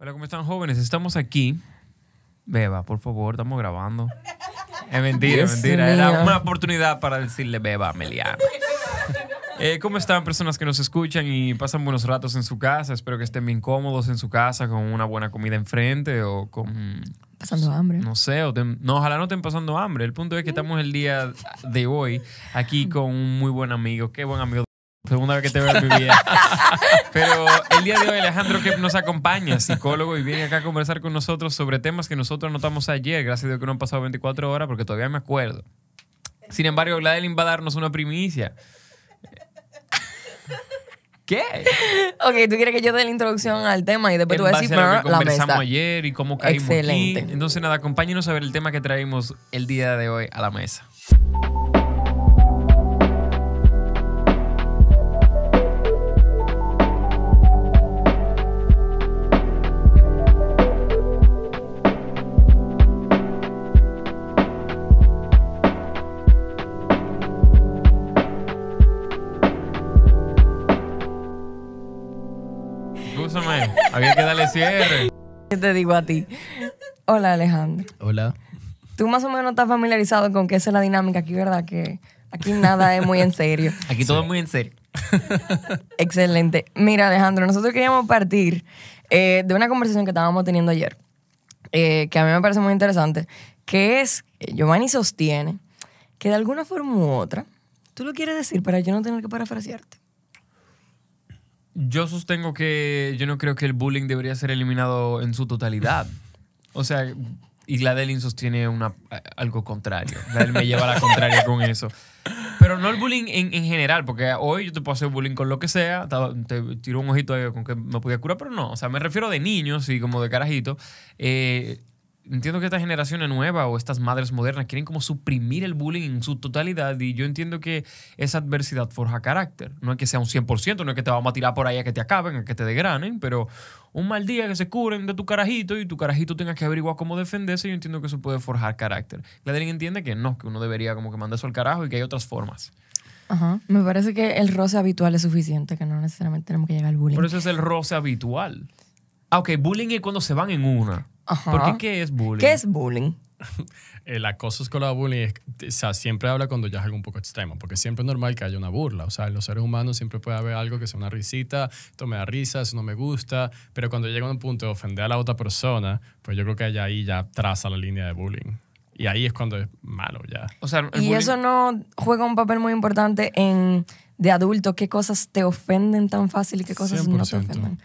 Hola, ¿cómo están jóvenes? Estamos aquí. Beba, por favor, estamos grabando. Es mentira, Dios es mentira. Era mío. una oportunidad para decirle beba a Meliana. Eh, ¿Cómo están personas que nos escuchan y pasan buenos ratos en su casa? Espero que estén bien cómodos en su casa con una buena comida enfrente o con, Pasando hambre. no sé, o ten- no, ojalá no estén pasando hambre. El punto es que estamos el día de hoy aquí con un muy buen amigo. Qué buen amigo. Segunda vez que te veo en mi vida. Pero el día de hoy Alejandro que nos acompaña, psicólogo, y viene acá a conversar con nosotros sobre temas que nosotros notamos ayer. Gracias a Dios que no han pasado 24 horas porque todavía me acuerdo. Sin embargo, Gladeline va a darnos una primicia. ¿Qué? Ok, tú quieres que yo dé la introducción al tema y después tú vas a decir a lo que "Pero la conversamos mesa. ayer y cómo caímos Excelente. aquí. Entonces, nada, acompáñenos a ver el tema que traemos el día de hoy a la mesa. Había que darle cierre. ¿Qué te digo a ti? Hola, Alejandro. Hola. Tú más o menos estás familiarizado con que esa es la dinámica aquí, ¿verdad? Que aquí nada es muy en serio. Aquí todo es muy en serio. Excelente. Mira, Alejandro, nosotros queríamos partir eh, de una conversación que estábamos teniendo ayer, eh, que a mí me parece muy interesante, que es, que Giovanni sostiene que de alguna forma u otra, tú lo quieres decir para yo no tener que parafrasearte. Yo sostengo que yo no creo que el bullying debería ser eliminado en su totalidad. O sea, y Gladeline sostiene una, algo contrario. Gladeline me lleva a la contraria con eso. Pero no el bullying en, en general, porque hoy yo te puedo hacer bullying con lo que sea, te, te tiro un ojito ahí con que me podía curar, pero no. O sea, me refiero de niños y como de carajito. Eh, entiendo que esta generación nueva o estas madres modernas quieren como suprimir el bullying en su totalidad y yo entiendo que esa adversidad forja carácter. No es que sea un 100%, no es que te vamos a tirar por ahí a que te acaben, a que te degranen, pero un mal día que se curen de tu carajito y tu carajito tenga que averiguar cómo defenderse, yo entiendo que eso puede forjar carácter. Gladeline entiende que no, que uno debería como que mandar eso al carajo y que hay otras formas. Ajá. Me parece que el roce habitual es suficiente, que no necesariamente tenemos que llegar al bullying. Por eso es el roce habitual. Ah, ok, bullying es cuando se van en una. Ajá. ¿Por qué es bullying? ¿Qué es bullying? El acoso escolar bullying es, o sea, siempre habla cuando ya es algo un poco extremo, porque siempre es normal que haya una burla. O sea, en los seres humanos siempre puede haber algo que sea una risita, esto me da risa, eso no me gusta, pero cuando llega a un punto de ofender a la otra persona, pues yo creo que allá ahí ya traza la línea de bullying. Y ahí es cuando es malo ya. O sea, Y bullying- eso no juega un papel muy importante en de adulto, qué cosas te ofenden tan fácil y qué cosas no te 100%. ofenden.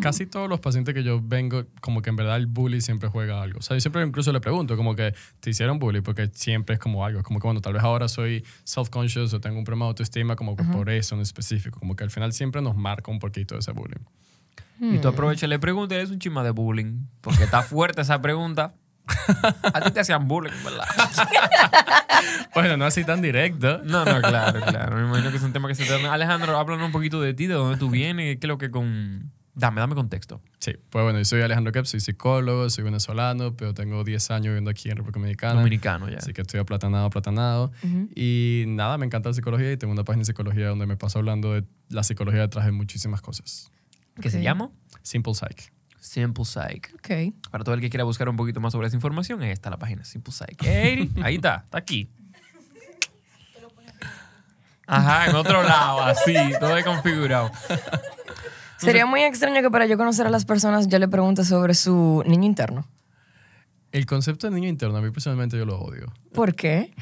Casi todos los pacientes que yo vengo, como que en verdad el bully siempre juega algo. O sea, yo siempre incluso le pregunto, como que te hicieron bully, porque siempre es como algo. Como que cuando tal vez ahora soy self-conscious o tengo un problema de autoestima, como que por eso en específico. Como que al final siempre nos marca un poquito ese bullying. Y tú aprovechas y le preguntas, es un chisma de bullying. Porque está fuerte esa pregunta. A ti te hacían bullying, ¿verdad? Bueno, no así tan directo. No, no, claro, claro. Me imagino que es un tema que se te... Alejandro, háblanos un poquito de ti, de dónde tú vienes, qué es lo que con... Dame, dame contexto. Sí, pues bueno, yo soy Alejandro Kep, soy psicólogo, soy venezolano, pero tengo 10 años viviendo aquí en República Dominicana. Dominicano ya. Así que estoy aplatanado, aplatanado. Y nada, me encanta la psicología y tengo una página de psicología donde me paso hablando de la psicología detrás de muchísimas cosas. ¿Qué se Ok. llama? Simple Psych. Simple Psych. Ok. Para todo el que quiera buscar un poquito más sobre esa información, ahí está la página Simple Psych. Ey, ahí está, está aquí. Ajá, en otro lado, así, todo configurado. Sería muy extraño que para yo conocer a las personas yo le pregunte sobre su niño interno. El concepto de niño interno, a mí personalmente yo lo odio. ¿Por qué?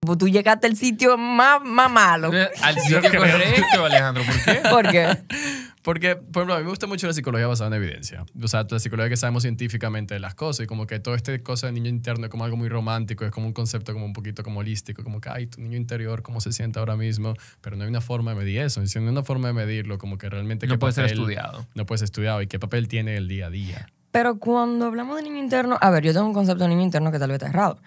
Pues Tú llegaste al sitio más, más malo. Al sitio correcto, Alejandro, ¿por qué? ¿Por qué? Porque, por ejemplo, a mí me gusta mucho la psicología basada en evidencia. O sea, la psicología que sabemos científicamente de las cosas y como que todo este cosa de niño interno es como algo muy romántico, es como un concepto como un poquito como holístico, como que, ay, tu niño interior, cómo se siente ahora mismo, pero no hay una forma de medir eso. No hay una forma de medirlo, como que realmente... No qué puede ser estudiado. No puede ser estudiado y qué papel tiene el día a día. Pero cuando hablamos de niño interno, a ver, yo tengo un concepto de niño interno que tal vez está errado.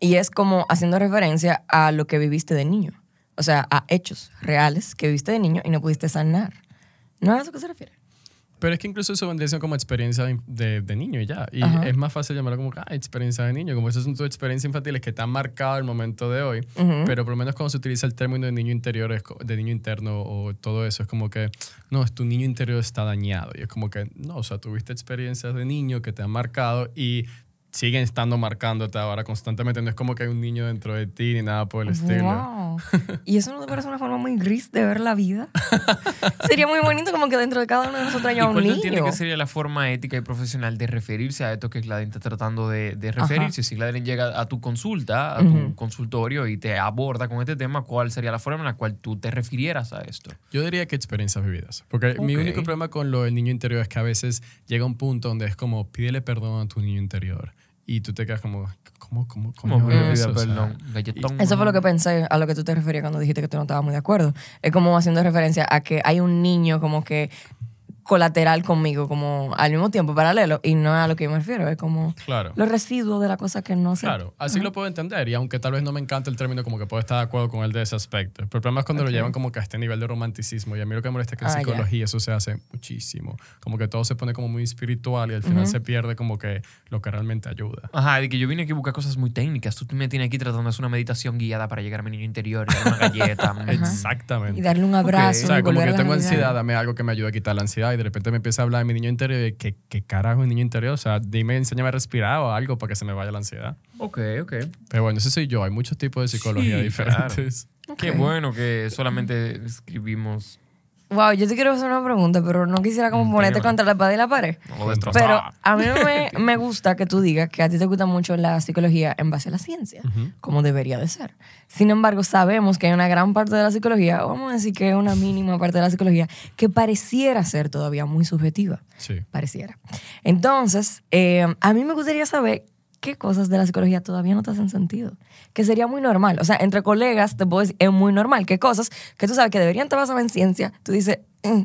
Y es como haciendo referencia a lo que viviste de niño. O sea, a hechos reales que viviste de niño y no pudiste sanar. ¿No es a eso que se refiere? Pero es que incluso eso vendría siendo como experiencia de, de niño y ya. Y Ajá. es más fácil llamarlo como, ah, experiencia de niño. Como esas son tus experiencias infantiles que te han marcado el momento de hoy. Pero por lo menos cuando se utiliza el término de niño interior, es de niño interno o todo eso, es como que, no, es tu niño interior está dañado. Y es como que, no, o sea, tuviste experiencias de niño que te han marcado y siguen estando marcándote ahora constantemente. No es como que hay un niño dentro de ti ni nada por el estilo. Wow. ¿Y eso no te parece una forma muy gris de ver la vida? Sería muy bonito como que dentro de cada uno de nosotros ¿Y haya un cuál niño. entiendes que sería la forma ética y profesional de referirse a esto que Gladys está tratando de, de referirse? Si Gladys llega a tu consulta, a tu Ujú. consultorio y te aborda con este tema, ¿cuál sería la forma en la cual tú te refirieras a esto? Yo diría que experiencias vividas. Porque mi Ok. único problema con lo del niño interior es que a veces llega un punto donde es como, pídele perdón a tu niño interior. Y tú te quedas como, ¿cómo, cómo, cómo eso? pida O sea, perdón. Eso fue lo que pensé a lo que tú te referías cuando dijiste que tú no estabas muy de acuerdo. Es como haciendo referencia a que hay un niño como que colateral conmigo, como al mismo tiempo, paralelo, y no es a lo que yo me refiero, es como Claro. los residuos de la cosa que no sé. Claro, así lo puedo entender y aunque tal vez no me encante el término como que puedo estar de acuerdo con él de ese aspecto. Pero el problema es cuando lo Ok. llevan como que a este nivel de romanticismo y a mí lo que me molesta es que en Ah, psicología eso se hace muchísimo. Como que todo se pone como muy espiritual y al final se pierde como que lo que realmente ayuda. Ajá, de que yo vine aquí a buscar cosas muy técnicas. Tú me tienes aquí tratando de hacer una meditación guiada para llegar a mi niño interior y dar una galleta. Exactamente. Y darle un abrazo. O sea, como que la tengo ansiedad, dame algo que me ayude a quitar la ansiedad y de repente me empieza a hablar de mi niño interior y ¿qué, qué carajo es niño interior? O sea, dime, enséñame a respirar o algo para que se me vaya la ansiedad. ok, ok. Pero bueno, ese soy yo. Hay muchos tipos de psicología Sí, diferentes. Qué bueno que solamente escribimos. Wow, yo te quiero hacer una pregunta, pero no quisiera como Mm, ponerte contra la pared y la pared. No lo destrozaba. Pero a mí me, me gusta que tú digas que a ti te gusta mucho la psicología en base a la ciencia, como debería de ser. Sin embargo, sabemos que hay una gran parte de la psicología, vamos a decir que una mínima parte de la psicología, que pareciera ser todavía muy subjetiva. Sí. Pareciera. Entonces, eh, a mí me gustaría saber qué cosas de la psicología todavía no te hacen sentido. Que sería muy normal. O sea, entre colegas te puedo decir, es muy normal. ¿Qué cosas que tú sabes que deberían estar basadas en ciencia? Tú dices, "Mm,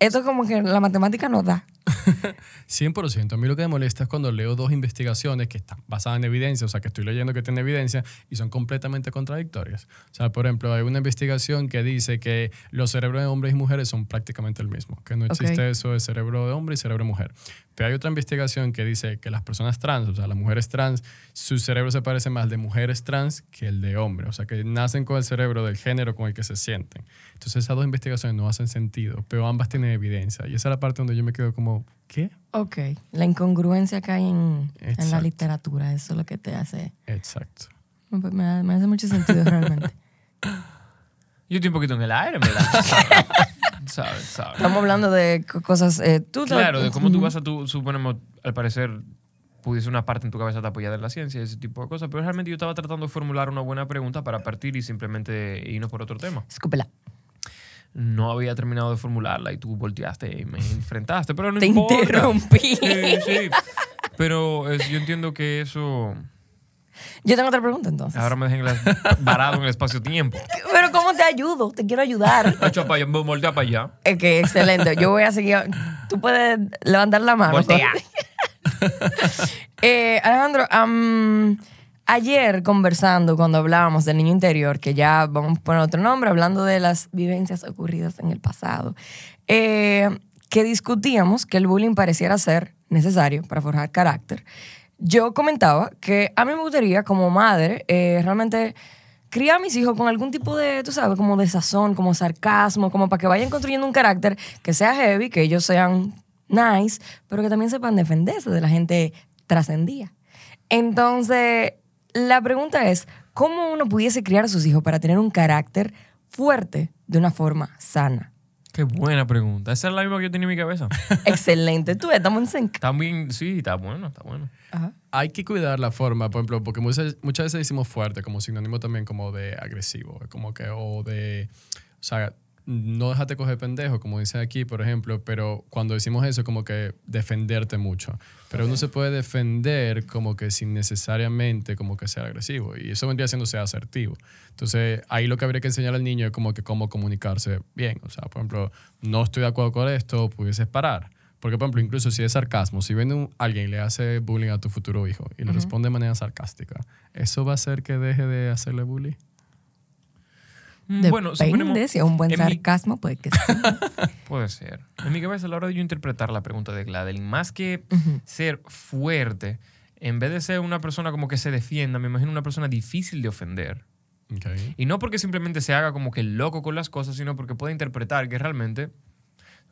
esto es como que la matemática no da. 100%. A mí lo que me molesta es cuando leo dos investigaciones que están basadas en evidencia, o sea, que estoy leyendo que tiene evidencia y son completamente contradictorias. O sea, por ejemplo, hay una investigación que dice que los cerebros de hombres y mujeres son prácticamente el mismo, que no existe Ok. eso de cerebro de hombre y cerebro de mujer. Pero hay otra investigación que dice que las personas trans, o sea, las mujeres trans, su cerebro se parece más de mujeres trans que el de hombres. O sea, que nacen con el cerebro del género con el que se sienten. Entonces, esas dos investigaciones no hacen sentido, pero ambas tienen evidencia. Y esa es la parte donde yo me quedo como, ¿qué? Ok. La incongruencia que hay en, en la literatura, eso es lo que te hace... Exacto. Me, me- me hace mucho sentido realmente. Yo estoy un poquito en el aire, ¿verdad? ¿Sabes? ¿Sabes? Estamos hablando de co- cosas... eh, tú Claro, de cómo tú vas a tu, suponemos, al parecer, pudiese una parte en tu cabeza estar apoyada en la ciencia y ese tipo de cosas, pero realmente yo estaba tratando de formular una buena pregunta para partir y simplemente irnos por otro tema. Escúpela. No había terminado de formularla y tú volteaste y me enfrentaste, pero no Te importa. interrumpí. Sí, sí. Pero es- yo entiendo que eso Yo tengo otra pregunta entonces. ahora me dejen varado en el espacio-tiempo. Pero ¿cómo te ayudo? Te quiero ayudar. Echa para allá, voltea para allá. Es que excelente. Yo voy a seguir. Tú puedes levantar la mano. Voltea. Eh, Alejandro, am, ayer conversando, cuando hablábamos del niño interior, que ya vamos a otro nombre, hablando de las vivencias ocurridas en el pasado, eh, que discutíamos que el bullying pareciera ser necesario para forjar carácter. Yo comentaba que a mí me gustaría, como madre, eh, realmente criar a mis hijos con algún tipo de, tú sabes, como de sazón, como sarcasmo, como para que vayan construyendo un carácter que sea heavy, que ellos sean nice, pero que también sepan defenderse de la gente trascendía. Entonces, la pregunta es, ¿cómo uno pudiese criar a sus hijos para tener un carácter fuerte de una forma sana? Qué buena pregunta. Esa es la misma que yo tenía en mi cabeza. Excelente. Tú ves, estamos en sync. También, sí, está bueno, está bueno. Ajá. Hay que cuidar la forma, por ejemplo, porque muchas, muchas veces decimos fuerte como sinónimo también como de agresivo, como que, o de, o sea, no déjate coger pendejo, como dice aquí, por ejemplo, pero cuando decimos eso, como que defenderte mucho. Pero uno se puede defender como que sin necesariamente como que ser agresivo. Y eso vendría siendo ser asertivo. Entonces, ahí lo que habría que enseñar al niño es como que cómo comunicarse bien. O sea, por ejemplo, no estoy de acuerdo con esto, pudieses parar. Porque, por ejemplo, incluso si es sarcasmo, si viene un- alguien y le hace bullying a tu futuro hijo y le responde de manera sarcástica, ¿eso va a hacer que deje de hacerle bullying? Bueno, Depende, suponemos- si es un buen mi- sarcasmo, puede que sí. Puede ser. En mi cabeza, a la hora de yo interpretar la pregunta de Gladeline, más que ser fuerte, en vez de ser una persona como que se defienda, me imagino una persona difícil de ofender. Ok. Y no porque simplemente se haga como que loco con las cosas, sino porque puede interpretar que realmente,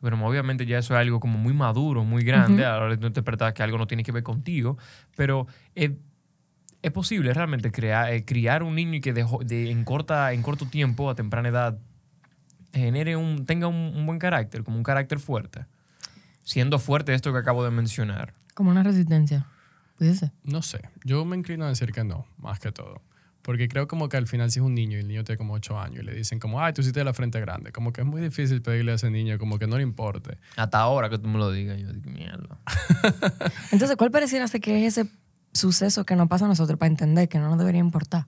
pero obviamente ya eso es algo como muy maduro, muy grande, a la hora de tú interpretar que algo no tiene que ver contigo, pero es, es posible realmente crear, eh, criar un niño y que de, en, corta, en corto tiempo, a temprana edad, genere un, tenga un, un buen carácter, como un carácter fuerte, siendo fuerte esto que acabo de mencionar. Como una resistencia. Puede ser. No sé. Yo me inclino a decir que no, más que todo. Porque creo como que al final si es un niño y el niño tiene como 8 años y le dicen como, ay, tú hiciste la frente grande. Como que es muy difícil pedirle a ese niño como que no le importe. Hasta ahora que tú me lo digas, yo digo, mierda. Entonces, ¿cuál pareciera ser que es ese suceso que nos pasa a nosotros para entender que no nos debería importar?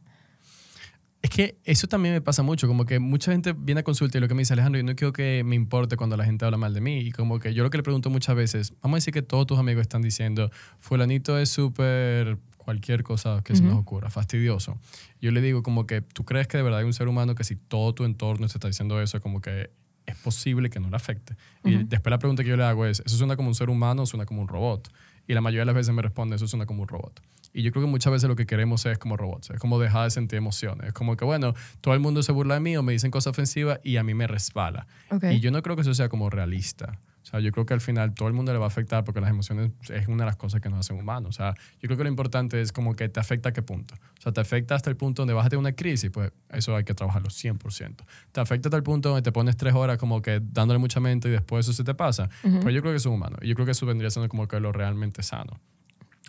Es que eso también me pasa mucho, como que mucha gente viene a consulta y lo que me dice Alejandro, yo no quiero que me importe cuando la gente habla mal de mí. Y como que yo lo que le pregunto muchas veces, vamos a decir que todos tus amigos están diciendo, fulanito es súper cualquier cosa que se nos ocurra, fastidioso. Yo le digo como que tú crees que de verdad hay un ser humano que si todo tu entorno se está diciendo eso, como que es posible que no le afecte. Y después la pregunta que yo le hago es, ¿eso suena como un ser humano o suena como un robot? Y la mayoría de las veces me responde, eso suena como un robot. Y yo creo que muchas veces lo que queremos es como robots, es como dejar de sentir emociones. Es como que, bueno, todo el mundo se burla de mí o me dicen cosas ofensivas y a mí me resbala. Y yo no creo que eso sea como realista. O sea, yo creo que al final todo el mundo le va a afectar porque las emociones es una de las cosas que nos hacen humanos. O sea, yo creo que lo importante es como que te afecta a qué punto. O sea, te afecta hasta el punto donde vas a tener una crisis, pues eso hay que trabajarlo 100%. Te afecta hasta el punto donde te pones tres horas como que dándole mucha mente y después eso se te pasa. Pues yo creo que eso es humano. Y yo creo que eso vendría siendo como que lo realmente sano.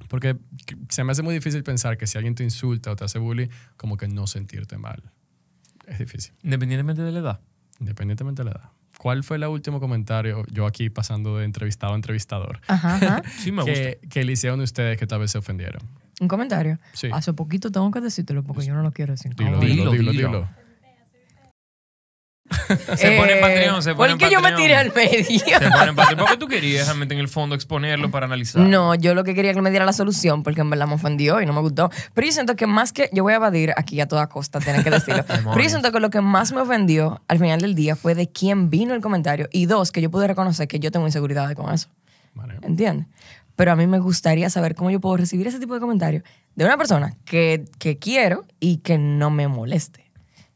Porque se me hace muy difícil pensar que si alguien te insulta o te hace bullying, como que no sentirte mal. Es difícil, Independientemente de la edad. independientemente de la edad. ¿Cuál fue el último comentario, yo aquí pasando de entrevistado a entrevistador, Ajá, ajá. Sí me gusta. que, que le hicieron ustedes que tal vez se ofendieron? Un comentario. Sí. Hace poquito tengo que decírtelo porque yo no lo quiero decir. Dilo, dilo, Dilo, dilo, dilo. Se pone en Patreon, se pone Eh, ¿Por qué yo me tiré al medio? Se pone en Patreon. ¿Por qué tú querías realmente en el fondo exponerlo para analizar? No, yo lo que quería que me diera la solución porque en verdad me ofendió y no me gustó. Pero yo siento que más que. Yo voy a evadir aquí a toda costa, tienen que decirlo. Pero yo siento que lo que más me ofendió al final del día fue de quién vino el comentario y dos, que yo pude reconocer que yo tengo inseguridades con eso. Vale. ¿Entiendes? Pero a mí me gustaría saber cómo yo puedo recibir ese tipo de comentarios de una persona que, que quiero y que no me moleste.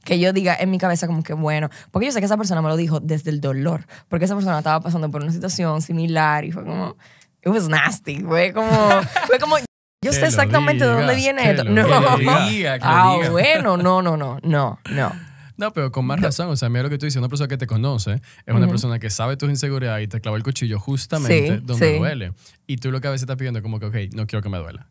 Que yo diga en mi cabeza como que bueno, porque yo sé que esa persona me lo dijo desde el dolor, porque esa persona estaba pasando por una situación similar y fue como, it was nasty, fue como, fue como, yo sé exactamente de dónde viene esto. No, ah, bueno, no, no, no, no, no. No, pero con más razón. O sea, mira lo que tú dices. Una persona que te conoce es una persona que sabe tus inseguridades y te clava el cuchillo justamente Sí, donde sí. duele. Y tú lo que a veces estás pidiendo es como que, ok, no quiero que me duela.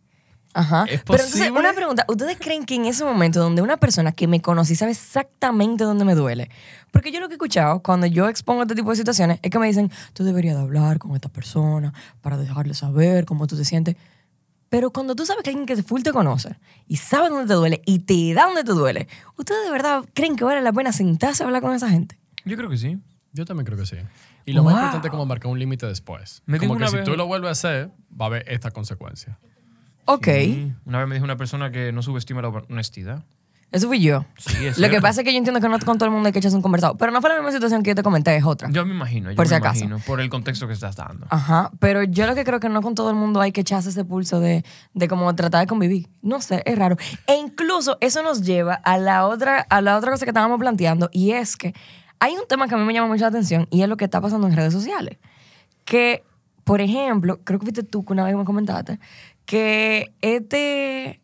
Ajá. ¿Es Pero entonces, posible? una pregunta. ¿Ustedes creen que en ese momento donde una persona que me conoce y sabe exactamente dónde me duele? Porque yo lo que he escuchado cuando yo expongo este tipo de situaciones es que me dicen, tú deberías de hablar con esta persona para dejarle saber cómo tú te sientes. Pero cuando tú sabes que alguien que full te conoce y sabe dónde te duele y te da dónde te duele, ¿ustedes de verdad creen que vale la pena sentarse a hablar con esa gente? Yo creo que sí. Yo también creo que sí. Y lo más Wow. importante es como marcar un límite después. Me como que una si vez- tú lo vuelves a hacer, va a haber esta consecuencia. Ok, Sí. Una vez me dijo una persona que no subestima la honestidad. eso fui yo. Sí, es Lo que pasa es que yo entiendo que no con todo el mundo hay que echarse un conversado. Pero no fue la misma situación que yo te comenté, es otra. Yo me imagino, yo Por me si acaso. imagino, por el contexto que estás dando. Ajá, pero yo lo que creo que no con todo el mundo hay que echarse ese pulso de, de como tratar de convivir. No sé, es raro. E incluso eso nos lleva a la otra, a la otra cosa que estábamos planteando y es que hay un tema que a mí me llama mucho la atención y es lo que está pasando en redes sociales. Que, por ejemplo, creo que fuiste tú que una vez me comentaste que este,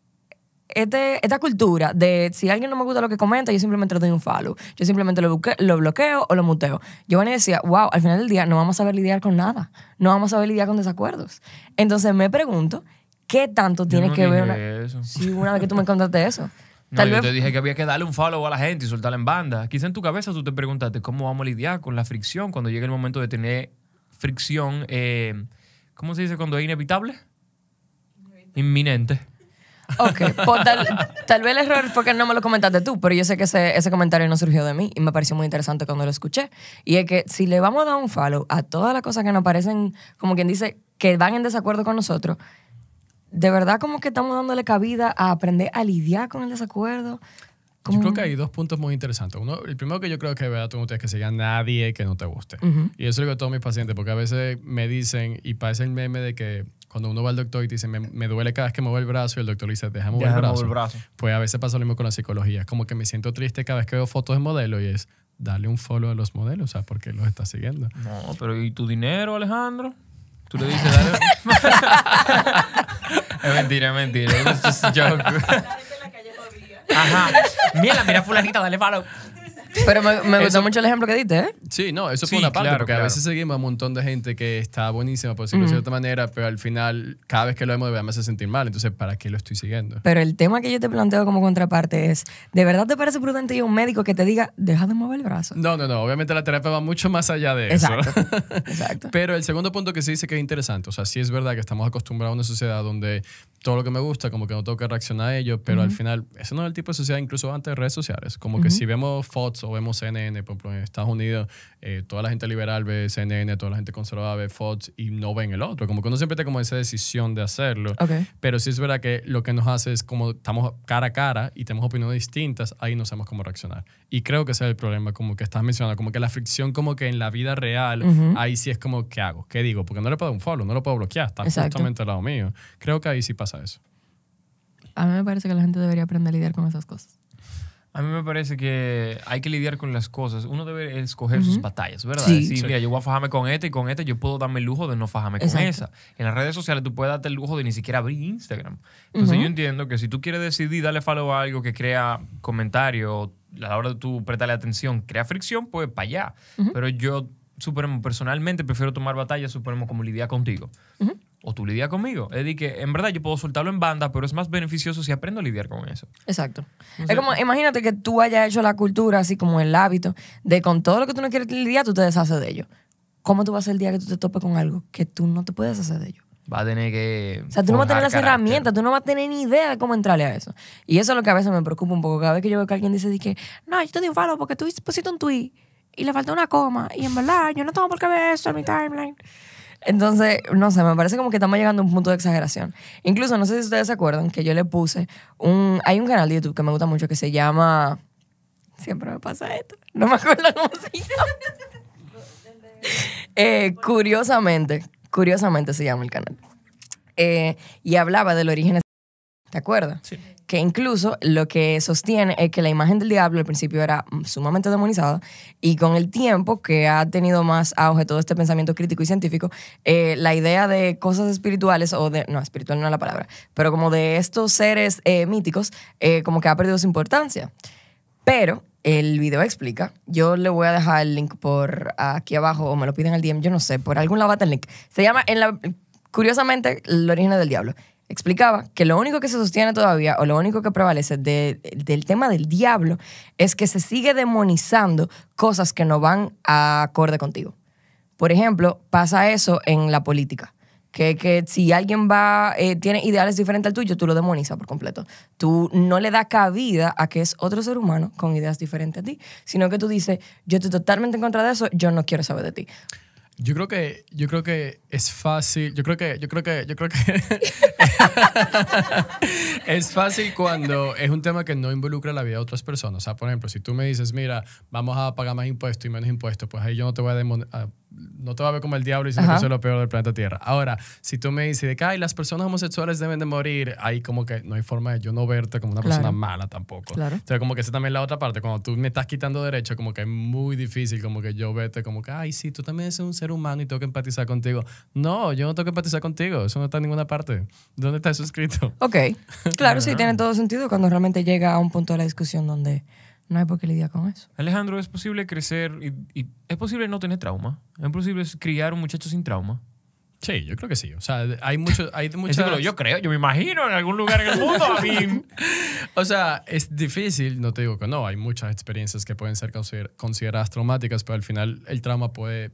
este, esta cultura de si alguien no me gusta lo que comenta, yo simplemente le doy un follow. Yo simplemente lo, buque- lo bloqueo o lo muteo. Giovanni decía, wow, al final del día no vamos a saber lidiar con nada. No vamos a saber lidiar con desacuerdos. Entonces me pregunto, ¿qué tanto tiene no que ver una... eso. Sí, una vez que tú me contaste eso. No, Tal yo vez... te dije que había que darle un follow a la gente y soltarla en banda. Quizá en tu cabeza tú te preguntaste cómo vamos a lidiar con la fricción cuando llegue el momento de tener fricción. eh, ¿Cómo se dice cuando es inevitable? Inminente. Ok, pues tal, tal vez el error fue que no me lo comentaste tú, pero yo sé que ese, ese comentario no surgió de mí y me pareció muy interesante cuando lo escuché. Y es que si le vamos a dar un follow a todas las cosas que nos parecen, como quien dice, que van en desacuerdo con nosotros, de verdad como que estamos dándole cabida a aprender a lidiar con el desacuerdo. Yo creo que hay dos puntos muy interesantes. Uno, el primero que yo creo que vea tú no tienes que seguir a nadie que no te guste. Y eso lo digo a todos mis pacientes, porque a veces me dicen, y parece el meme de que cuando uno va al doctor y te dice, me, me duele cada vez que muevo el brazo, y el doctor le dice, déjame mover el brazo. mover el brazo. Pues a veces pasa lo mismo con la psicología. Es como que me siento triste cada vez que veo fotos de modelos y es darle un follow a los modelos, o sea, porque los está siguiendo. No, pero ¿y tu dinero, Alejandro? Tú le dices, dale. es mentira, es mentira. Was just a joke. Ajá. Mira, mira, fulanita, dale follow. Pero me, me gustó mucho el ejemplo que diste, ¿eh? Sí, no, eso Sí, fue una parte, claro, porque claro. a veces seguimos a un montón de gente que está buenísima, por decirlo de cierta manera, pero al final, cada vez que lo vemos, de verdad me hace sentir mal. Entonces, ¿para qué lo estoy siguiendo? Pero el tema que yo te planteo como contraparte es, ¿de verdad te parece prudente ir a un médico que te diga, deja de mover el brazo? No, no, no. Obviamente la terapia va mucho más allá de eso. Exacto, exacto. Pero el segundo punto que sí dice que es interesante, o sea, sí es verdad que estamos acostumbrados a una sociedad donde todo lo que me gusta, como que no tengo que reaccionar a ello, pero al final, eso no es el tipo de sociedad, incluso antes de redes sociales. Como que si vemos Fox o vemos CNN, por ejemplo, en Estados Unidos, eh, toda la gente liberal ve CNN, toda la gente conservadora ve Fox y no ven el otro. Como que uno siempre tiene como esa decisión de hacerlo. Ok. Pero sí es verdad que lo que nos hace es como estamos cara a cara y tenemos opiniones distintas, ahí no sabemos cómo reaccionar. Y creo que ese es el problema, como que estás mencionando, como que la fricción como que en la vida real, ahí sí es como, ¿qué hago? ¿Qué digo? Porque no le puedo dar un follow, no lo puedo bloquear, está Exacto. justamente al lado mío. Creo que ahí sí pasa eso. A mí me parece que la gente debería aprender a lidiar con esas cosas. A mí me parece que hay que lidiar con las cosas. Uno debe escoger sus batallas, ¿verdad? Sí. Decir, Sí. mira, yo voy a fajarme con este y con este, yo puedo darme el lujo de no fajarme con esa. En las redes sociales tú puedes darte el lujo de ni siquiera abrir Instagram. Entonces yo entiendo que si tú quieres decidir darle follow a algo que crea comentario, a la hora de tú prestarle atención, crea fricción, pues para allá. Pero yo, suponemos, personalmente prefiero tomar batallas, suponemos, como lidiar contigo. O tú lidias conmigo. Es decir, que en verdad yo puedo soltarlo en banda, pero es más beneficioso si aprendo a lidiar con eso. Exacto. Es como, imagínate que tú hayas hecho la cultura, así como el hábito, de con todo lo que tú no quieres lidiar, tú te deshaces de ello. ¿Cómo tú vas a el día que tú te topes con algo que tú no te puedes deshacer de ello? Va a tener que. O sea, tú no vas a tener las carácter. herramientas, tú no vas a tener ni idea de cómo entrarle a eso. Y eso es lo que a veces me preocupa un poco. Cada vez que yo veo que alguien dice que, no, yo te di un follow porque tú pusiste un tweet y le faltó una coma. Y en verdad, yo no tengo por qué ver eso en mi timeline. Entonces, no sé, me parece como que estamos llegando a un punto de exageración. Incluso, no sé si ustedes se acuerdan que yo le puse un... Hay un canal de YouTube que me gusta mucho que se llama... Siempre me pasa esto. No me acuerdo cómo se llama. Eh, curiosamente, curiosamente se llama el canal. Eh, y hablaba del origen. ¿Te acuerdas? Sí. Incluso lo que sostiene es que la imagen del diablo al principio era sumamente demonizada y con el tiempo que ha tenido más auge todo este pensamiento crítico y científico, eh, la idea de cosas espirituales o de, no, espiritual no es la palabra, pero como de estos seres eh, míticos, eh, como que ha perdido su importancia. Pero el video explica, yo le voy a dejar el link por aquí abajo o me lo piden al DM, yo no sé, por algún lado va el link. Se llama, en la, curiosamente, El origen del diablo. Explicaba que lo único que se sostiene todavía o lo único que prevalece de- del tema del diablo es que se sigue demonizando cosas que no van a acorde contigo. Por ejemplo, pasa eso en la política. Que, que si alguien va, eh, tiene ideales diferentes al tuyo, tú lo demonizas por completo. Tú no le das cabida a que es otro ser humano con ideas diferentes a ti, sino que tú dices, yo estoy totalmente en contra de eso, yo no quiero saber de ti. Yo creo que, yo creo que es fácil, yo creo que, yo creo que, yo creo que es fácil cuando es un tema que no involucra la vida de otras personas. O sea, por ejemplo, si tú me dices, mira, vamos a pagar más impuestos y menos impuestos, pues ahí yo no te voy a, no te voy a ver como el diablo y diciendo Ajá. que soy lo peor del planeta Tierra. Ahora, si tú me dices de que "Ay, las personas homosexuales deben de morir, ahí como que no hay forma de yo no verte como una Claro. persona mala tampoco. Claro. Entonces, como que esa también es la otra parte. Cuando tú me estás quitando derecho, como que es muy difícil como que yo vete como que, ay, sí, tú también eres un ser humano y tengo que empatizar contigo. No, yo no tengo que empatizar contigo. Eso no está en ninguna parte. ¿Dónde está eso escrito? Ok, claro, sí, tiene todo sentido cuando realmente llega a un punto de la discusión donde no hay por qué lidiar con eso. Alejandro, ¿es posible crecer y, y es posible no tener trauma? ¿Es posible criar un muchacho sin trauma? Sí, yo creo que sí. O sea, hay mucho, hay muchas... yo creo, yo me imagino en algún lugar en el mundo. I mean, O sea, es difícil, no te digo que no, hay muchas experiencias que pueden ser consider- consideradas traumáticas, pero al final el trauma puede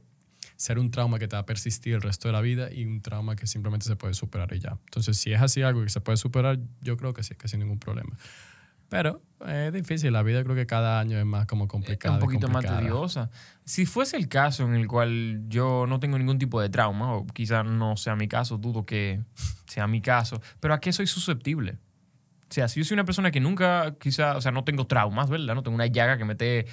ser un trauma que te va a persistir el resto de la vida y un trauma que simplemente se puede superar y ya. Entonces, si es así algo que se puede superar, yo creo que sí, que sin ningún problema. Pero eh, es difícil, la vida creo que cada año es más como es complicada. un y poquito más tediosa. Si fuese el caso en el cual yo no tengo ningún tipo de trauma, o quizá no sea mi caso, dudo que sea mi caso, pero ¿a qué soy susceptible? O sea, si yo soy una persona que nunca, quizá, o sea, no tengo traumas, ¿verdad? No tengo una llaga que me esté,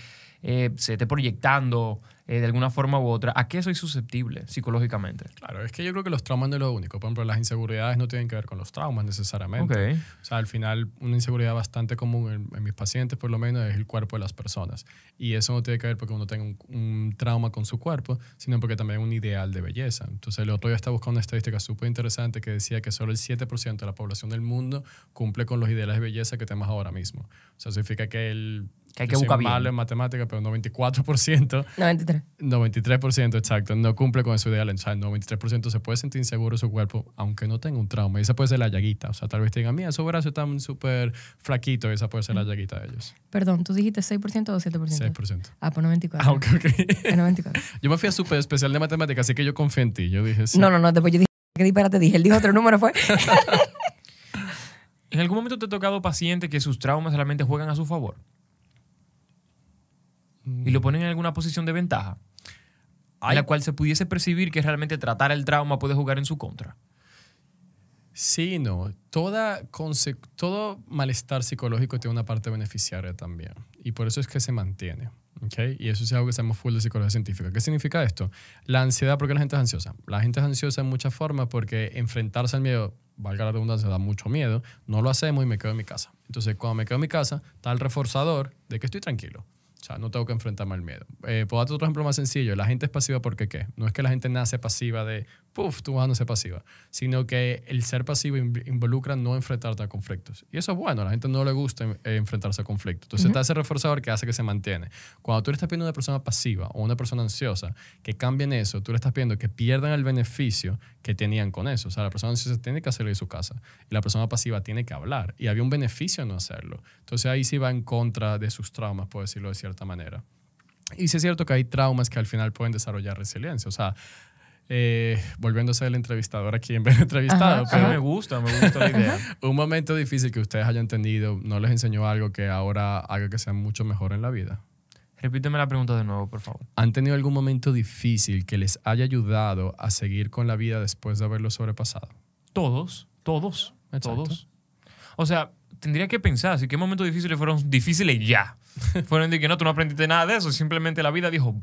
eh, se esté proyectando eh, de alguna forma u otra, ¿a qué soy susceptible psicológicamente? Claro, es que yo creo que los traumas no es lo único. Por ejemplo, las inseguridades no tienen que ver con los traumas necesariamente. Ok. O sea, al final, una inseguridad bastante común en, en mis pacientes, por lo menos, es el cuerpo de las personas. Y eso no tiene que ver porque uno tenga un, un trauma con su cuerpo, sino porque también es un ideal de belleza. Entonces, el otro día estaba buscando una estadística súper interesante que decía que solo el 7% de la población del mundo cumple con los ideales de belleza que tenemos ahora mismo. O sea, significa que el... Que hay que buscar bien. malo en matemáticas, pero 94%, 93. 93% exacto, no cumple con ese ideal. O sea, el 93% se puede sentir inseguro de su cuerpo, aunque no tenga un trauma. Y esa puede ser la llaguita. O sea, tal vez te digan, mira, esos brazos están súper flaquitos. Y esa puede ser la llaguita de ellos. Perdón, ¿tú dijiste 6% o 7%? 6%. Ah, pues 94. Ah, ok, ok. Es 94. Yo me fui a súper especial de matemáticas, así que yo confié en ti. Yo dije, sí. No, no, no, después yo dije, ¿qué disparate dije? Él dijo otro número, fue. ¿En algún momento te ha tocado paciente que sus traumas realmente juegan a su favor? Y lo ponen en alguna posición de ventaja, en la cual se pudiese percibir que realmente tratar el trauma puede jugar en su contra. Sí, no. Toda todo malestar psicológico tiene una parte beneficiaria también. Y por eso es que se mantiene. ¿ok? Y eso es algo que se llama full de psicología científica. ¿Qué significa esto? La ansiedad, ¿por qué la gente es ansiosa? La gente es ansiosa en muchas formas porque enfrentarse al miedo, valga la redundancia, da mucho miedo. No lo hacemos y me quedo en mi casa. Entonces, cuando me quedo en mi casa, está el reforzador de que estoy tranquilo. O sea, no tengo que enfrentarme al miedo. Eh, puedo darte otro ejemplo más sencillo. La gente es pasiva porque ¿qué? No es que la gente nace pasiva de, puff, tú vas a nacer pasiva, sino que el ser pasivo inv- involucra no enfrentarte a conflictos. Y eso es bueno, a la gente no le gusta eh, enfrentarse a conflictos. Entonces está ese reforzador que hace que se mantiene. Cuando tú le estás pidiendo a una persona pasiva o una persona ansiosa que cambien eso, tú le estás pidiendo que pierdan el beneficio que tenían con eso. O sea, la persona ansiosa tiene que hacerlo de su casa y la persona pasiva tiene que hablar. Y había un beneficio en no hacerlo. Entonces ahí sí va en contra de sus traumas, por decirlo de cierta manera. Y sí es cierto que hay traumas que al final pueden desarrollar resiliencia. O sea, eh, ser el entrevistador aquí en vez de entrevistado, Ajá, Pero pero me gusta, me gusta la idea. un momento difícil que ustedes hayan tenido no les enseñó algo que ahora haga que sea mucho mejor en la vida. Repíteme la pregunta de nuevo, por favor. ¿Han tenido algún momento difícil que les haya ayudado a seguir con la vida después de haberlo sobrepasado? Todos, todos, Exacto. todos. O sea, tendría que pensar si qué momentos difíciles fueron difíciles ya. fueron de que no, tú no aprendiste nada de eso, simplemente la vida dijo,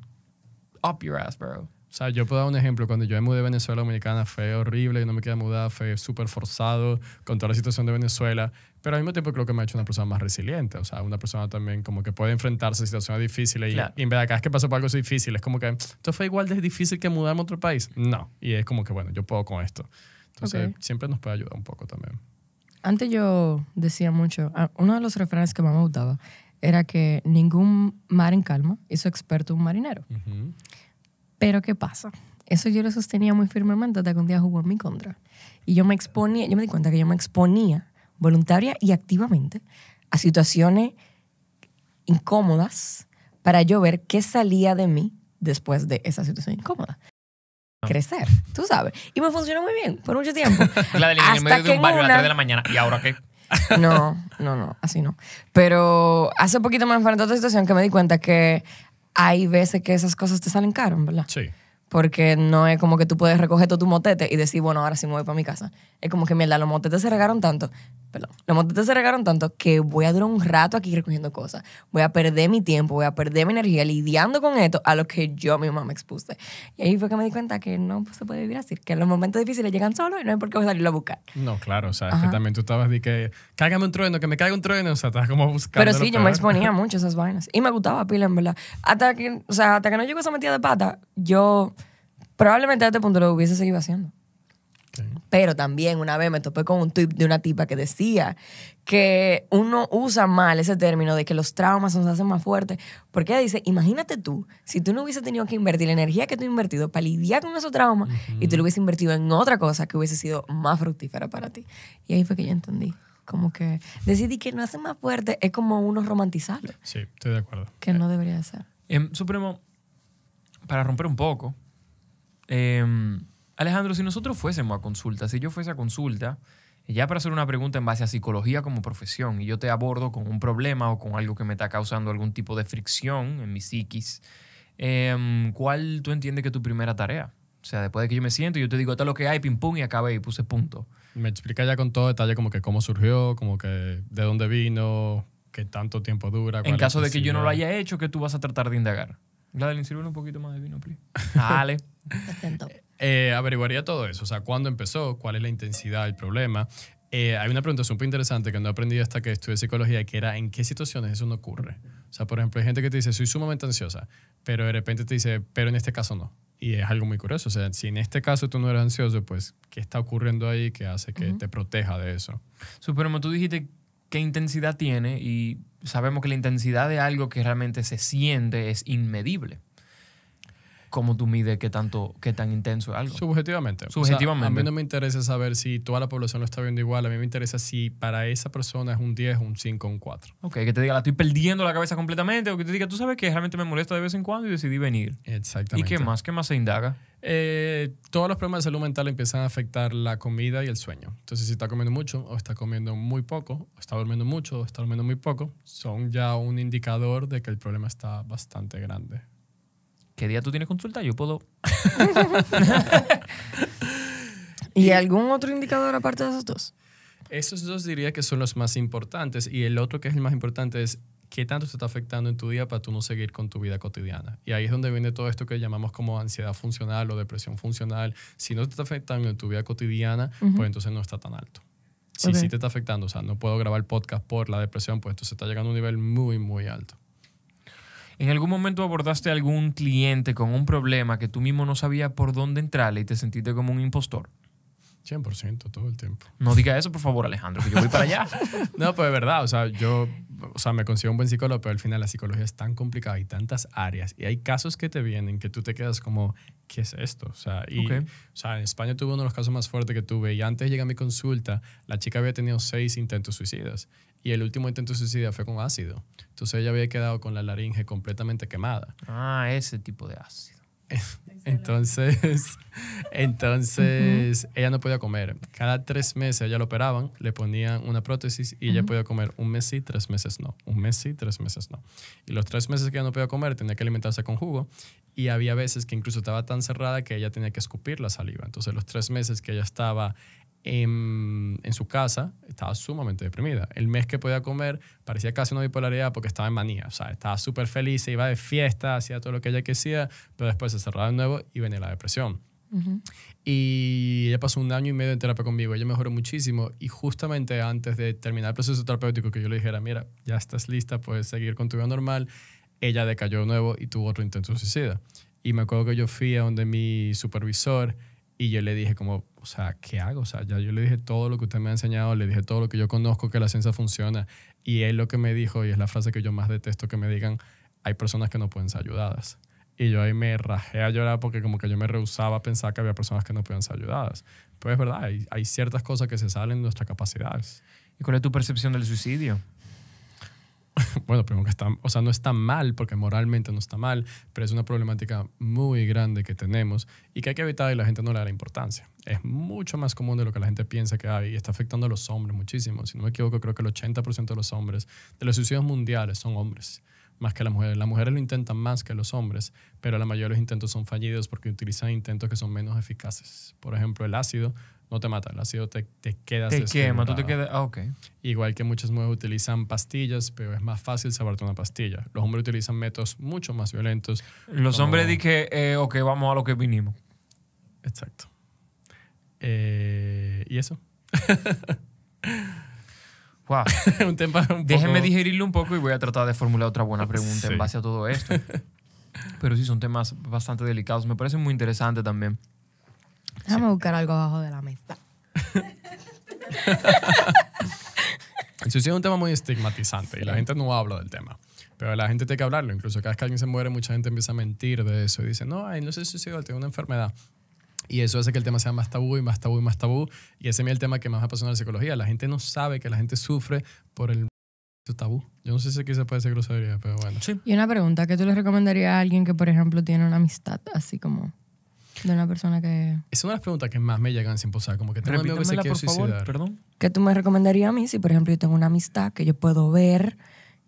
up your ass, bro. O sea, yo puedo dar un ejemplo. Cuando yo me mudé de Venezuela a Dominicana fue horrible, yo no me quería mudar, fue súper forzado con toda la situación de Venezuela. Pero al mismo tiempo creo que me ha hecho una persona más resiliente. O sea, una persona también como que puede enfrentarse a situaciones difíciles. Y, Claro. y en verdad, cada vez que pasó por algo así difícil, es como que esto fue igual de difícil que mudarme a otro país. No. Y es como que, bueno, yo puedo con esto. Entonces, Ok. siempre nos puede ayudar un poco también. Antes yo decía mucho, uno de los refranes que más me gustaba era que ningún mar en calma hizo experto un marinero. Ujú. Pero ¿qué pasa? Eso yo lo sostenía muy firmemente hasta que un día jugó en mi contra. Y yo me exponía, yo me di cuenta que yo me exponía voluntaria y activamente a situaciones incómodas para yo ver qué salía de mí después de esa situación incómoda. Crecer, tú sabes. Y me funcionó muy bien por mucho tiempo. La de en el medio que de un barrio a las una- 3 de la mañana. ¿Y ahora qué? No, no, no, así no. Pero hace poquito me enfrenté a otra situación que me di cuenta que hay veces que esas cosas te salen caro, ¿verdad? Sí. Porque no es como que tú puedes recoger todo tu motete y decir, bueno, ahora sí me voy para mi casa. Es como que, mierda, los motetes se regaron tanto, perdón, los motetes se regaron tanto que voy a durar un rato aquí recogiendo cosas. Voy a perder mi tiempo, voy a perder mi energía lidiando con esto a lo que yo misma me expuse. Y ahí fue que me di cuenta que no pues, se puede vivir así, que los momentos difíciles llegan solos y no hay por qué salirlo a buscar. No, claro. O sea, es Ajá. que también tú estabas de que, cágame un trueno, que me caiga un trueno. O sea, estás como buscando. Pero sí, yo me exponía mucho esas vainas. Y me gustaba pila, en verdad. Hasta que, o sea, hasta que no llegó esa metida de pata, yo probablemente a este punto lo hubiese seguido haciendo. Pero también una vez me topé con un tweet de una tipa que decía que uno usa mal ese término de que los traumas nos hacen más fuertes. Porque ella dice, imagínate tú, si tú no hubiese tenido que invertir la energía que tú has invertido para lidiar con esos traumas y tú lo hubiese invertido en otra cosa que hubiese sido más fructífera para ti. Y ahí fue que yo entendí. Como que decidí que no hace más fuerte es como uno romantizarlo, Sí, estoy de acuerdo. que no debería de ser. Em, Supremo, para romper un poco, em, Alejandro, si nosotros fuésemos a consulta, si yo fuese a consulta, ya para hacer una pregunta en base a psicología como profesión, y yo te abordo con un problema o con algo que me está causando algún tipo de fricción en mi psiquis, em, ¿cuál tú entiendes que es tu primera tarea? O sea, después de que yo me siento, yo te digo, esto es lo que hay, pim pum, y acabé y puse punto. me explica ya con todo detalle como que cómo surgió, como que de dónde vino, qué tanto tiempo dura. En caso de que yo no lo haya hecho, ¿qué tú vas a tratar de indagar? Gladeline, sirve un poquito más de vino, please. Dale. Eh, averiguaría todo eso, o sea, cuándo empezó, cuál es la intensidad del problema. Eh, hay una pregunta súper interesante que no aprendí hasta que estudié psicología, que era en qué situaciones eso no ocurre. O sea, por ejemplo, hay gente que te dice, soy sumamente ansiosa, pero de repente te dice, pero en este caso no. Y es algo muy curioso. O sea, si en este caso tú no eres ansioso, pues, ¿qué está ocurriendo ahí que hace que te proteja de eso? Supremo, tú dijiste qué intensidad tiene y sabemos que la intensidad de algo que realmente se siente es inmedible. ¿Cómo tú mides qué, tanto, qué tan intenso es algo? Subjetivamente. O sea, Subjetivamente. a mí no me interesa saber si toda la población lo está viendo igual. A mí me interesa si para esa persona es un 10, un 5, un 4. Ok, que te diga, la estoy perdiendo la cabeza completamente, o que te diga, tú sabes que realmente me molesta de vez en cuando y decidí venir. ¿Y Exactamente. qué más? ¿Qué más se indaga? Eh, todos los problemas de salud mental empiezan a afectar la comida y el sueño. Entonces, si está comiendo mucho o está comiendo muy poco, o está durmiendo mucho o está durmiendo muy poco, son ya un indicador de que el problema está bastante grande. ¿Qué día tú tienes consulta? Yo puedo... ¿Y algún otro indicador aparte de esos dos? Esos dos diría que son los más importantes y el otro que es el más importante es qué tanto te está afectando en tu día para tú no seguir con tu vida cotidiana. Y ahí es donde viene todo esto que llamamos como ansiedad funcional o depresión funcional. Si no te está afectando en tu vida cotidiana, pues entonces no está tan alto. Si Ok. sí te está afectando, o sea, no puedo grabar podcast por la depresión, pues entonces está llegando a un nivel muy, muy alto. ¿En algún momento abordaste a algún cliente con un problema que tú mismo no sabías por dónde entrarle y te sentiste como un impostor? 100% todo el tiempo. No diga eso, por favor, Alejandro, que yo voy para allá. No, pues es verdad, o sea, yo, o sea, me considero un buen psicólogo, pero al final la psicología es tan complicada y tantas áreas y hay casos que te vienen que tú te quedas como, ¿qué es esto? O sea, y, Ok. o sea en España tuve uno de los casos más fuertes que tuve y antes de llegar a mi consulta, la chica había tenido seis intentos suicidas y el último intento suicida fue con ácido. Entonces ella había quedado con la laringe completamente quemada. Ah, ese tipo de ácido. Entonces, entonces ella no podía comer. Cada tres meses ella lo operaban, le ponían una prótesis y ella podía comer un mes sí, tres meses no. Un mes sí, tres meses no. Y los tres meses que ella no podía comer tenía que alimentarse con jugo y había veces que incluso estaba tan cerrada que ella tenía que escupir la saliva. Entonces los tres meses que ella estaba en, en su casa estaba sumamente deprimida. El mes que podía comer parecía casi una bipolaridad porque estaba en manía. O sea, estaba súper feliz, se iba de fiesta, hacía todo lo que ella quisiera, pero después se cerraba de nuevo y venía la depresión. Y ella pasó un año y medio en terapia conmigo. Ella mejoró muchísimo. Y justamente antes de terminar el proceso terapéutico, que yo le dijera, mira, ya estás lista, puedes seguir con tu vida normal, ella decayó de nuevo y tuvo otro intento de suicida. Y me acuerdo que yo fui a donde mi supervisor y yo le dije como, o sea, ¿qué hago? O sea, ya yo le dije todo lo que usted me ha enseñado, le dije todo lo que yo conozco, que la ciencia funciona. Y él lo que me dijo, y es la frase que yo más detesto que me digan, hay personas que no pueden ser ayudadas. Y yo ahí me rajé a llorar porque como que yo me rehusaba a pensar que había personas que no podían ser ayudadas. Pero es verdad, hay, hay ciertas cosas que se salen de nuestras capacidades. ¿Y cuál es tu percepción del suicidio? bueno, primero que está, o sea, no está mal porque moralmente no está mal, pero es una problemática muy grande que tenemos y que hay que evitar y la gente no le da la importancia. Es mucho más común de lo que la gente piensa que hay y está afectando a los hombres muchísimo. Si no me equivoco, creo que el 80% de los hombres, de los suicidios mundiales, son hombres, más que las mujeres. Las mujeres lo intentan más que los hombres, pero la mayoría de los intentos son fallidos porque utilizan intentos que son menos eficaces. Por ejemplo, el ácido no te mata, el ácido te, te quedas Te quema, tú te quedas... Ah, ok. Igual que muchas mujeres utilizan pastillas, pero es más fácil saberte una pastilla. Los hombres utilizan métodos mucho más violentos. Los como- hombres di que, eh, ok, vamos a lo que vinimos. Exacto. Eh, ¿Y eso? Wow. un tema un poco... Déjenme digerirlo un poco y voy a tratar de formular otra buena pregunta Sí. en base a todo esto. Pero sí, son temas bastante delicados. Me parece muy interesante también. Déjame buscar algo abajo de la mesa. El suicidio es un tema muy estigmatizante y la gente no habla del tema. Pero la gente tiene que hablarlo. Incluso cada vez que alguien se muere, mucha gente empieza a mentir de eso y dice, no, ay, no se suicidó, tiene una enfermedad. Y eso hace que el tema sea más tabú y más tabú y más tabú. Y ese es el tema que más me apasiona la psicología. La gente no sabe que la gente sufre por el tabú. Yo no sé si aquí se puede decir grosería, pero bueno. Sí. Y una pregunta, ¿qué tú le recomendarías a alguien que, por ejemplo, tiene una amistad así como de una persona que... Es una de las preguntas que más me llegan sin posar. Como que tengo un amigo que se quiere por favor, suicidar. perdón. ¿Qué tú me recomendarías a mí si, por ejemplo, yo tengo una amistad que yo puedo ver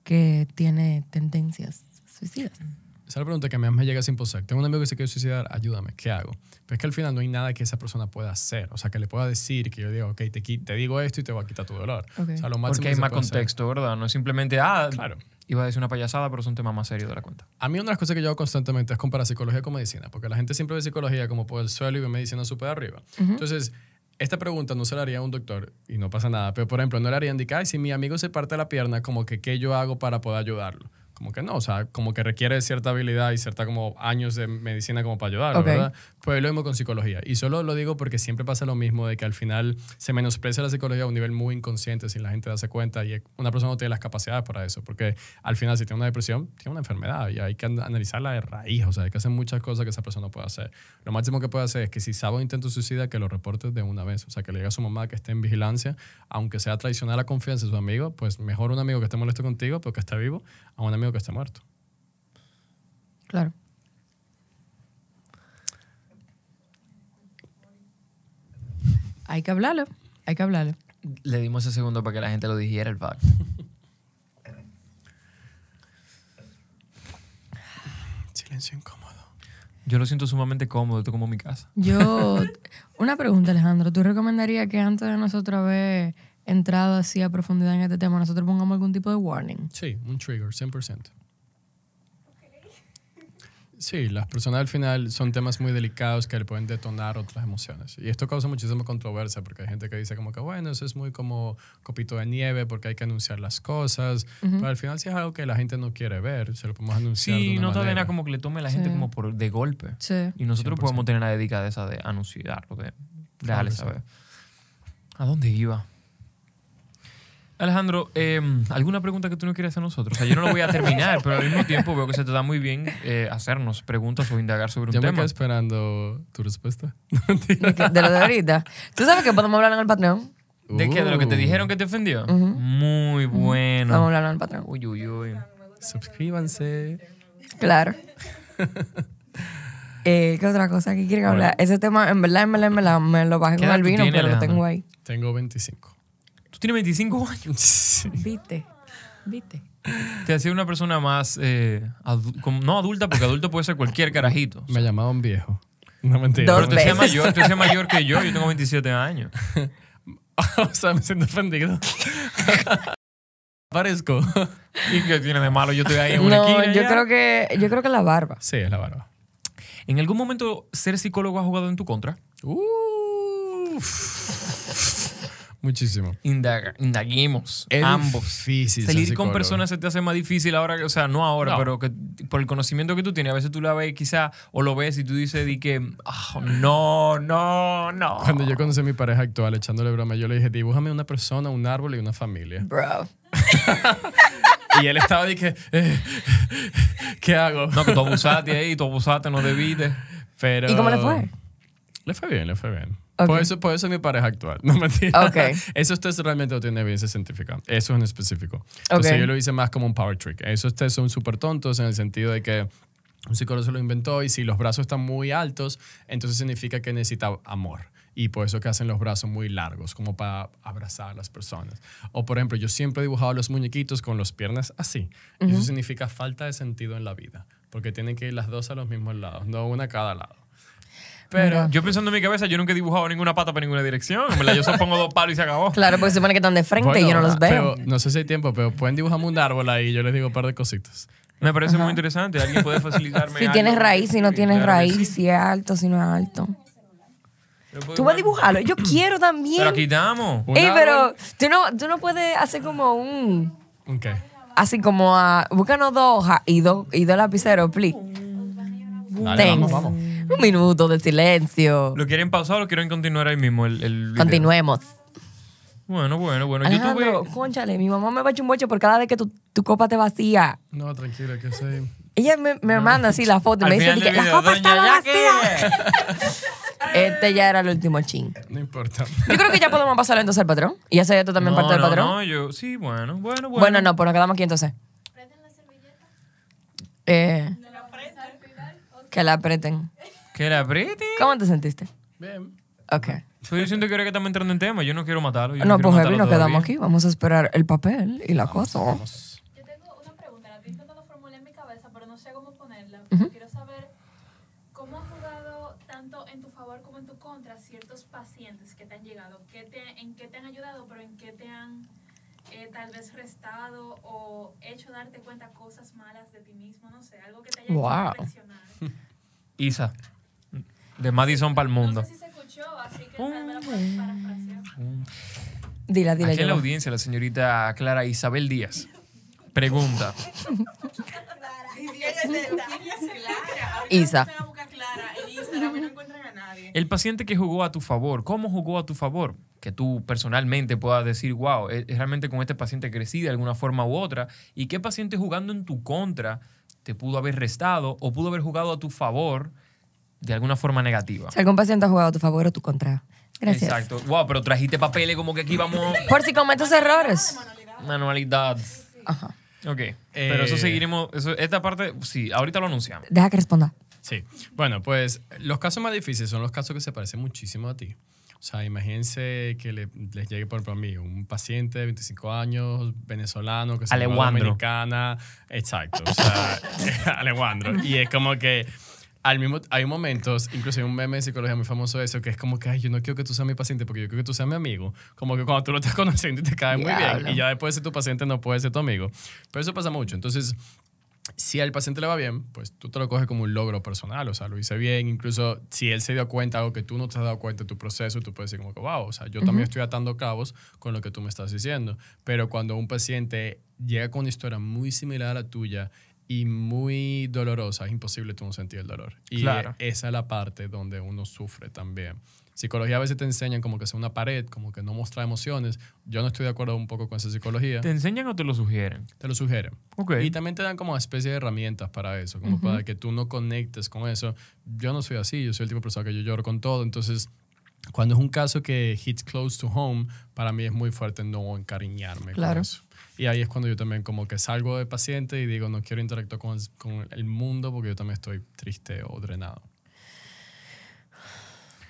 que tiene tendencias suicidas? Esa es la pregunta que más me llega sin poser. Tengo un amigo que se quiere suicidar, ayúdame, ¿qué hago? Pero es que al final no hay nada que esa persona pueda hacer. O sea, que le pueda decir, que yo diga, ok, te, te digo esto y te voy a quitar tu dolor. Ok. O sea, lo máximo Porque que hay más puede hacer- contexto, ¿verdad? No es simplemente, ah, Claro. Iba a decir una payasada, pero es un tema más serio de la cuenta. A mí una de las cosas que yo hago constantemente es comparar psicología con medicina, porque la gente siempre ve psicología como por el suelo y ve medicina súper arriba. Entonces, esta pregunta no se la haría a un doctor y no pasa nada, pero por ejemplo, no le harían indicar, si mi amigo se parte la pierna, como que qué yo hago para poder ayudarlo. Como que no, o sea, como que requiere cierta habilidad y cierta como años de medicina como para ayudarlo, Ok. ¿verdad? Pues lo mismo con psicología. Y solo lo digo porque siempre pasa lo mismo de que al final se menosprecia la psicología a un nivel muy inconsciente sin la gente darse cuenta y una persona no tiene las capacidades para eso. Porque al final si tiene una depresión, tiene una enfermedad y hay que an- analizarla de raíz. O sea, hay que hacer muchas cosas que esa persona no puede hacer. Lo máximo que puede hacer es que si sabe un intento suicida, que lo reporte de una vez. O sea, que le diga a su mamá que esté en vigilancia, aunque sea traicionar la confianza de su amigo, pues mejor un amigo que esté molesto contigo, pero que esté vivo, a un amigo que esté muerto. Claro. Hay que hablarlo. Hay que hablarlo. Le dimos ese segundo para que la gente lo dijera el fact. Silencio incómodo. Yo lo siento sumamente cómodo, esto como mi casa. Yo, una pregunta, Alejandro. ¿Tú recomendarías que antes de nosotros haber entrado así a profundidad en este tema, nosotros pongamos algún tipo de warning? Sí, un trigger, 100%. Sí, las personas al final son temas muy delicados que le pueden detonar otras emociones. Y esto causa muchísima controversia porque hay gente que dice como que, bueno, eso es muy como copito de nieve porque hay que anunciar las cosas. Pero al final si es algo que la gente no quiere ver, se lo podemos anunciar de Sí, una no de manera. como que le tome la gente Sí. como por de golpe. Sí. Y nosotros 100%. podemos tener la dedicada esa de anunciarlo, de dejarle que sí. saber. ¿A dónde iba? Alejandro, eh, ¿alguna pregunta que tú no quieras hacer a nosotros? O sea, yo no lo voy a terminar, pero al mismo tiempo veo que se te da muy bien eh, hacernos preguntas o indagar sobre un Yo me tema. quedo esperando tu respuesta. De lo de ahorita. ¿Tú sabes que podemos hablar en el Patreon? ¿De qué? ¿De lo que te Uh, dijeron que te ofendió? Muy bueno. Vamos a hablar en el Patreon. Uy, uy, uy. Suscríbanse. Claro. eh, ¿Qué otra cosa que quieren hablar? Ese tema, en verdad, en verdad, en verdad, me lo bajé ¿Qué con el vino, pero lo tengo ahí. Tengo 25. Tú tienes 25 años. Sí. ¿Viste? ¿Viste? Te hacía una persona más, eh, adu- como- no adulta, porque adulto puede ser cualquier carajito. Me llamaban viejo. No mentira. Dos Pero tú seas veces. mayor, tú seas mayor que yo, yo tengo 27 años. o sea, me siento ofendido. Parezco. ¿Y qué tiene de malo? Yo estoy ahí en una No, esquina yo ya. creo que yo creo que la barba. Sí, es la barba. ¿En algún momento ser psicólogo ha jugado en tu contra? Muchísimo. Indaga, indaguemos Es ambos. difícil Salir con personas se te hace más difícil ahora, o sea, no ahora, No. pero que por el conocimiento que tú tienes, a veces tú la ves quizá o lo ves y tú dices di que "Ah, no, no, no. Cuando yo conocí a mi pareja actual, echándole broma, yo le dije, dibújame una persona, un árbol y una familia. Bro. Y él estaba de que, eh, ¿qué hago? No, que tú abusaste ahí, tú abusaste, no debiste. Pero, ¿Y cómo le fue? Le fue bien, le fue bien. Ok. Por, eso, por eso es mi pareja actual. No mentira. Ok. Esos test realmente no tienen evidencia científica. Eso en específico. Entonces Ok. yo lo hice más como un power trick. Esos test son súper tontos en el sentido de que un psicólogo se lo inventó y si los brazos están muy altos, entonces significa que necesita amor. Y por eso que hacen los brazos muy largos, como para abrazar a las personas. O por ejemplo, yo siempre he dibujado los muñequitos con las piernas así. Y Eso significa falta de sentido en la vida. Porque tienen que ir las dos a los mismos lados, no una a cada lado. Pero, Yo pensando en mi cabeza, yo nunca he dibujado ninguna pata para ninguna dirección. En verdad, yo solo pongo dos palos y se acabó. claro, porque se supone que están de frente y yo no los veo. pero no sé si hay tiempo, pero pueden dibujarme un árbol ahí y yo les digo un par de cositas. Me parece muy interesante. Alguien puede facilitarme. si algo? tienes raíz, si no tienes raíz, sí. si es alto, si no es alto. Tú vas a dibujar. dibujarlo. Yo quiero también. Pero aquí estamos. ¿Un Ey, árbol? pero tú no, tú no puedes hacer como un. Ok. Así como a. Búscanos dos hojas y dos, y dos lapiceros, please. Dale, Thanks. vamos, vamos. Un minuto de silencio. ¿Lo quieren pausar o lo quieren continuar ahí mismo? El, el video? Continuemos. Bueno, bueno, bueno. Alejandro, Yo tuve. conchale, mi mamá me va a echar un boche por cada vez que tu, tu copa te vacía. No, tranquilo, que soy... Ella me, me manda así la foto y Al me dice final que la copa estaba Jackie. vacía. Este ya era el último chin. No importa. Yo creo que ya podemos pasar entonces al patrón. Y hacer esto también No, parte del no, patrón. No, yo. Sí, bueno, bueno, bueno. Bueno, no, pues nos quedamos aquí entonces. Eh, que la aprieten. Que la apriete. ¿Cómo te sentiste? Bien. Ok. Yo siento que ahora que estamos entrando en tema. Yo no quiero matarlo. yo No, quiero pues heavy, nos quedamos aquí. Vamos a esperar el papel y la cosa. Vamos. Yo tengo una pregunta. ¿La habéis intentado formular en mi cabeza, pero no sé cómo ponerla. Pero Quiero saber cómo has jugado tanto en tu favor como en tu contra ciertos pacientes que te han llegado. ¿Qué te, ¿En qué te han ayudado, pero en qué te han eh, tal vez restado o hecho darte cuenta cosas malas de ti mismo? No sé, algo que te haya Wow. hecho reflexionar. Isa, de Madison para el mundo. No sé si se escuchó, así que tal vez parafrasear. Dila, dila. Aquí en la audiencia, la señorita Clara Isabel Díaz pregunta. Isa. El paciente que jugó a tu favor, ¿cómo jugó a tu favor? Que tú personalmente puedas decir, wow, eh, realmente con este paciente crecí de alguna forma u otra. ¿Y qué paciente jugando en tu contra te pudo haber restado o pudo haber jugado a tu favor de alguna forma negativa? Si algún paciente ha jugado a tu favor o tu contra. Gracias. Exacto. Wow, pero trajiste papeles como que aquí vamos. Por si cometes errores. Manualidad. Ajá. Ok. Pero eso Eh. seguiremos. Eso, esta parte, sí, ahorita lo anunciamos. Deja que responda. Sí. Bueno, pues los casos más difíciles son los casos que se parecen muchísimo a ti. O sea, imagínense que le- les llegue, por ejemplo, a mí, un paciente de 25 años, venezolano, que se llama Alejandro. dominicana. Exacto. O sea, Alejandro. Y es como que al mismo, hay momentos, incluso hay un meme de psicología muy famoso de eso, que es como que, ay, yo no quiero que tú seas mi paciente porque yo quiero que tú seas mi amigo. Como que cuando tú lo estás conociendo y te cae muy bien y ya después de ser tu paciente no puede ser tu amigo. Pero eso pasa mucho. Entonces, si al paciente le va bien, pues tú te lo coges como un logro personal, o sea, lo hice bien, incluso si él se dio cuenta algo que tú no te has dado cuenta de tu proceso, tú puedes decir como que, wow, o sea, yo también estoy atando cabos con lo que tú me estás diciendo, pero cuando un paciente llega con una historia muy similar a la tuya y muy dolorosa, es imposible tú no sentir el dolor. Y Claro. esa es la parte donde uno sufre también. Psicología a veces te enseñan como que sea una pared, como que no mostrar emociones. Yo no estoy de acuerdo un poco con esa psicología ¿Te enseñan o te lo sugieren? te lo sugieren. Ok. Y también te dan como una especie de herramientas para eso, como para que tú no conectes con eso. Yo no soy así, yo soy el tipo de persona que yo lloro con todo. Entonces, cuando es un caso que hits close to home, para mí es muy fuerte no encariñarme Claro. con eso. Y ahí es cuando yo también como que salgo de paciente y digo, no quiero interactuar con, con el mundo porque yo también estoy triste o drenado.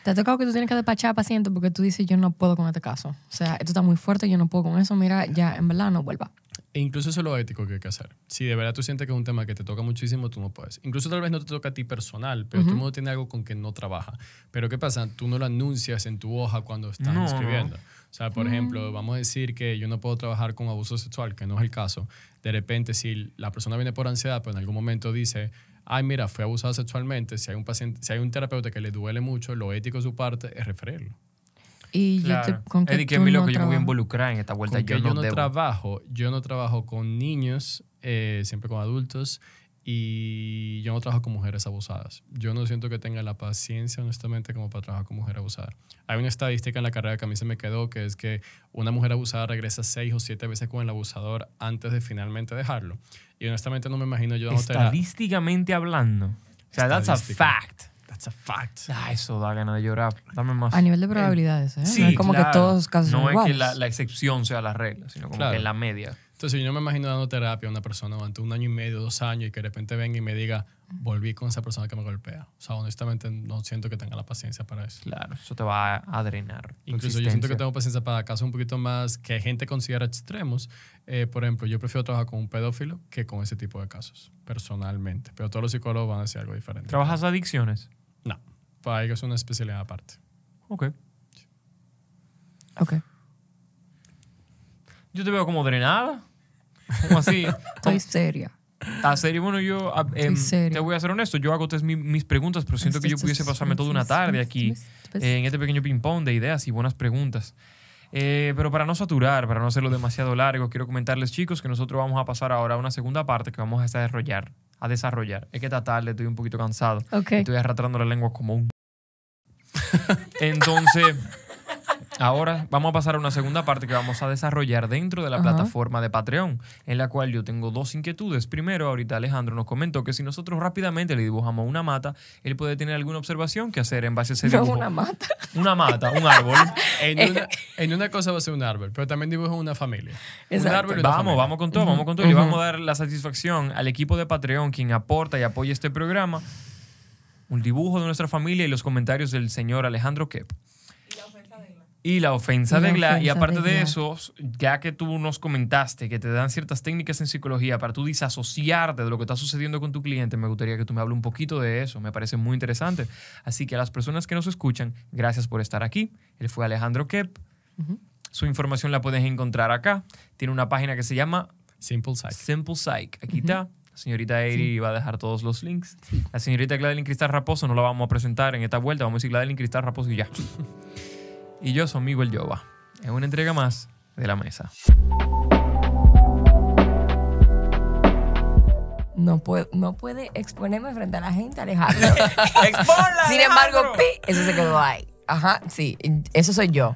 Te ha tocado que tú tienes que despachar a paciente porque tú dices, yo no puedo con este caso. O sea, esto está muy fuerte, yo no puedo con eso. Mira, ya, en verdad, no vuelva. E incluso eso es lo ético que hay que hacer. Si de verdad tú sientes que es un tema que te toca muchísimo, tú no puedes. Incluso tal vez no te toca a ti personal, pero todo el mundo tiene algo con que no trabaja. Pero ¿qué pasa? Tú no lo anuncias en tu hoja cuando estás No, escribiendo. O sea, por ejemplo, vamos a decir que yo no puedo trabajar con abuso sexual, que no es el caso. De repente, si la persona viene por ansiedad, pues en algún momento dice, ay, mira, fue abusada sexualmente, si hay un paciente, si hay un terapeuta que le duele mucho, lo ético de su parte es referirlo. Y Claro. yo te, con que Eddie, que tú lo no que yo me voy a involucrar en esta vuelta. Con que Yo, yo no no debo. trabajo, yo no trabajo con niños, eh, siempre con adultos, y yo no trabajo con mujeres abusadas. Yo no siento que tenga la paciencia, honestamente, como para trabajar con mujer abusada. Hay una estadística en la carrera que a mí se me quedó, que es que una mujer abusada regresa seis o siete veces con el abusador antes de finalmente dejarlo. Y honestamente no me imagino yo dándote la- Estadísticamente hablando. O sea, that's a fact. That's a fact. Ah, eso da ganas de llorar. Dame más. A nivel de probabilidades, ¿eh? Sí, no es como claro. que todos los casos No son es que iguales. la, la excepción sea la regla, sino como Claro. que en la media. Entonces yo no me imagino dando terapia a una persona durante un año y medio, dos años, y que de repente venga y me diga, volví con esa persona que me golpea. O sea, honestamente no siento que tenga la paciencia para eso. Claro, eso te va a, drenar. Incluso yo siento que tengo paciencia para casos un poquito más que gente considera extremos. Eh, por ejemplo, yo prefiero trabajar con un pedófilo que con ese tipo de casos, personalmente. Pero todos los psicólogos van a decir algo diferente. ¿Trabajas adicciones? No, para ellos es una especialidad aparte. Ok. Ok. Yo te veo como drenada. Como así. Estoy seria. A serio, bueno, yo serio. te voy a ser honesto. Yo hago todas mi- mis preguntas, pero siento que yo pudiese pasarme toda una tarde aquí eh, en este pequeño ping-pong de ideas y buenas preguntas. Eh, pero para no saturar, para no hacerlo demasiado largo, quiero comentarles, chicos, que nosotros vamos a pasar ahora a una segunda parte que vamos a desarrollar. A desarrollar. Es que esta tarde estoy un poquito cansado. Ok. Estoy arrastrando la lengua como un. Entonces, ahora vamos a pasar a una segunda parte que vamos a desarrollar dentro de la plataforma de Patreon, en la cual yo tengo dos inquietudes. Primero, ahorita Alejandro nos comentó que si nosotros rápidamente le dibujamos una mata, él puede tener alguna observación que hacer en base a ese No, dibujo. una mata. Una mata, un árbol. En una, en una cosa va a ser un árbol, pero también dibujo una familia. Un Exacto. árbol y una Vamos, familia. vamos con todo, vamos con todo. Y le vamos a dar la satisfacción al equipo de Patreon, quien aporta y apoya este programa, un dibujo de nuestra familia y los comentarios del señor Alejandro Kep. Y la ofensa Y la de Gla. Y aparte de de eso, ya que tú nos comentaste que te dan ciertas técnicas en psicología para tú disasociarte de lo que está sucediendo con tu cliente, me gustaría que tú me hables un poquito de eso. Me parece muy interesante. Así que a las personas que nos escuchan, gracias por estar aquí. Él fue Alejandro Kep. Su información la puedes encontrar acá. Tiene una página que se llama Simple Psych. Simple Psych. Aquí está. La señorita Eri va a dejar todos los links. La señorita Gladeline Cristal Raposo no la vamos a presentar en esta vuelta. Vamos a decir Gladeline Cristal Raposo y ya. y yo, soy Miguel Yoba. En una entrega más de la mesa. No puede, no puede exponerme frente a la gente, Alejandro. Sin embargo, pi, eso se quedó ahí. Ajá, sí, eso soy yo.